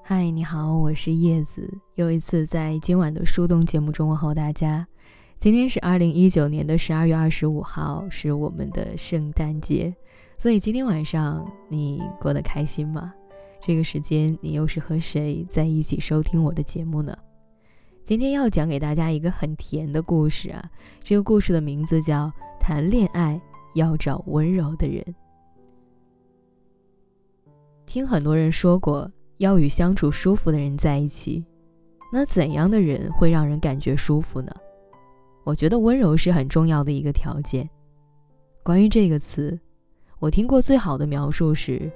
嗨，你好，我是叶子。又一次在今晚的树洞节目中问候大家。今天是二零一九年的十二月二十五号，是我们的圣诞节。所以今天晚上你过得开心吗？这个时间你又是和谁在一起收听我的节目呢？今天要讲给大家一个很甜的故事啊！这个故事的名字叫《谈恋爱要找温柔的人》。听很多人说过。要与相处舒服的人在一起，那怎样的人会让人感觉舒服呢？我觉得温柔是很重要的一个条件。关于这个词，我听过最好的描述是：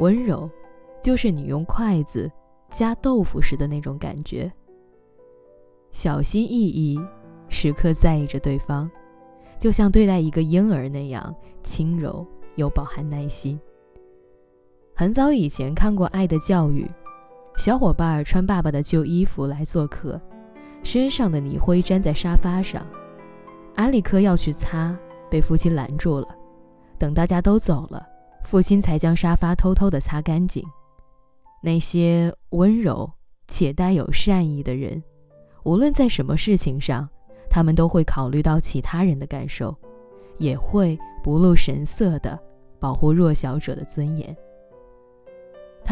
温柔，就是你用筷子夹豆腐时的那种感觉，小心翼翼，时刻在意着对方，就像对待一个婴儿那样轻柔又饱含耐心。很早以前看过《爱的教育》，小伙伴穿爸爸的旧衣服来做客，身上的泥灰粘在沙发上。安里克要去擦，被父亲拦住了。等大家都走了，父亲才将沙发偷偷地擦干净。那些温柔且带有善意的人，无论在什么事情上，他们都会考虑到其他人的感受，也会不露神色地保护弱小者的尊严。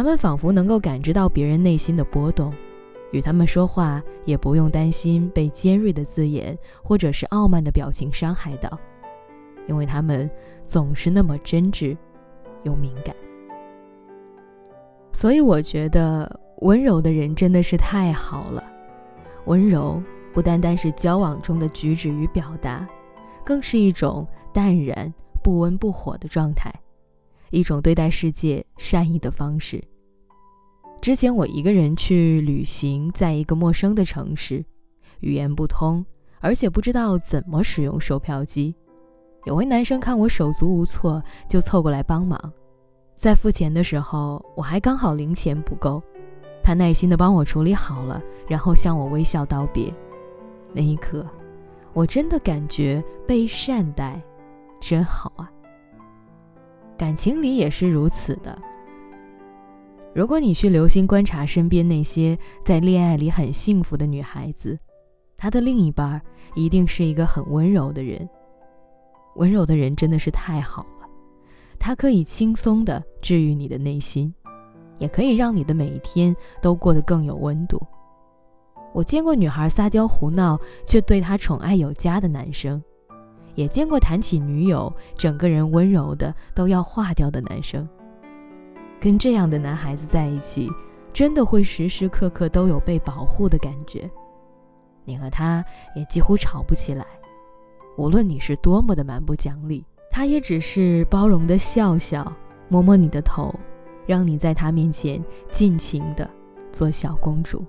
他们仿佛能够感知到别人内心的波动，与他们说话也不用担心被尖锐的字眼或者是傲慢的表情伤害到，因为他们总是那么真挚又敏感。所以我觉得温柔的人真的是太好了。温柔不单单是交往中的举止与表达，更是一种淡然不温不火的状态。一种对待世界善意的方式。之前我一个人去旅行，在一个陌生的城市，语言不通，而且不知道怎么使用售票机。有位男生看我手足无措，就凑过来帮忙。在付钱的时候，我还刚好零钱不够，他耐心地帮我处理好了，然后向我微笑道别。那一刻，我真的感觉被善待，真好啊。感情里也是如此的。如果你去留心观察身边那些在恋爱里很幸福的女孩子，她的另一半一定是一个很温柔的人。温柔的人真的是太好了，他可以轻松的治愈你的内心，也可以让你的每一天都过得更有温度。我见过女孩撒娇胡闹却对他宠爱有加的男生。也见过谈起女友，整个人温柔的都要化掉的男生。跟这样的男孩子在一起，真的会时时刻刻都有被保护的感觉。你和他也几乎吵不起来，无论你是多么的蛮不讲理，他也只是包容的笑笑，摸摸你的头，让你在他面前尽情的做小公主。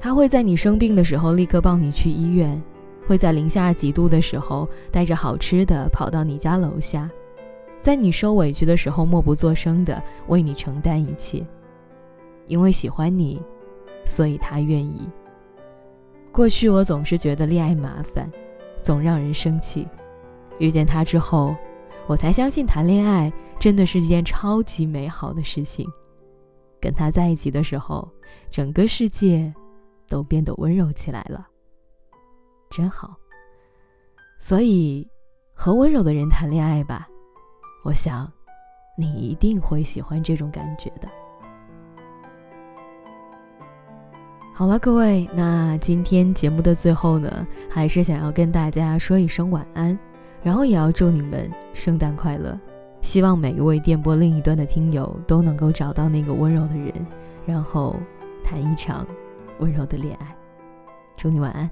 他会在你生病的时候立刻抱你去医院。会在零下几度的时候带着好吃的跑到你家楼下，在你受委屈的时候默不作声的为你承担一切，因为喜欢你，所以他愿意。过去我总是觉得恋爱麻烦，总让人生气，遇见他之后，我才相信谈恋爱真的是件超级美好的事情。跟他在一起的时候，整个世界都变得温柔起来了。真好，所以和温柔的人谈恋爱吧，我想你一定会喜欢这种感觉的。好了，各位，那今天节目的最后呢，还是想要跟大家说一声晚安，然后也要祝你们圣诞快乐。希望每一位电波另一端的听友都能够找到那个温柔的人，然后谈一场温柔的恋爱。祝你晚安。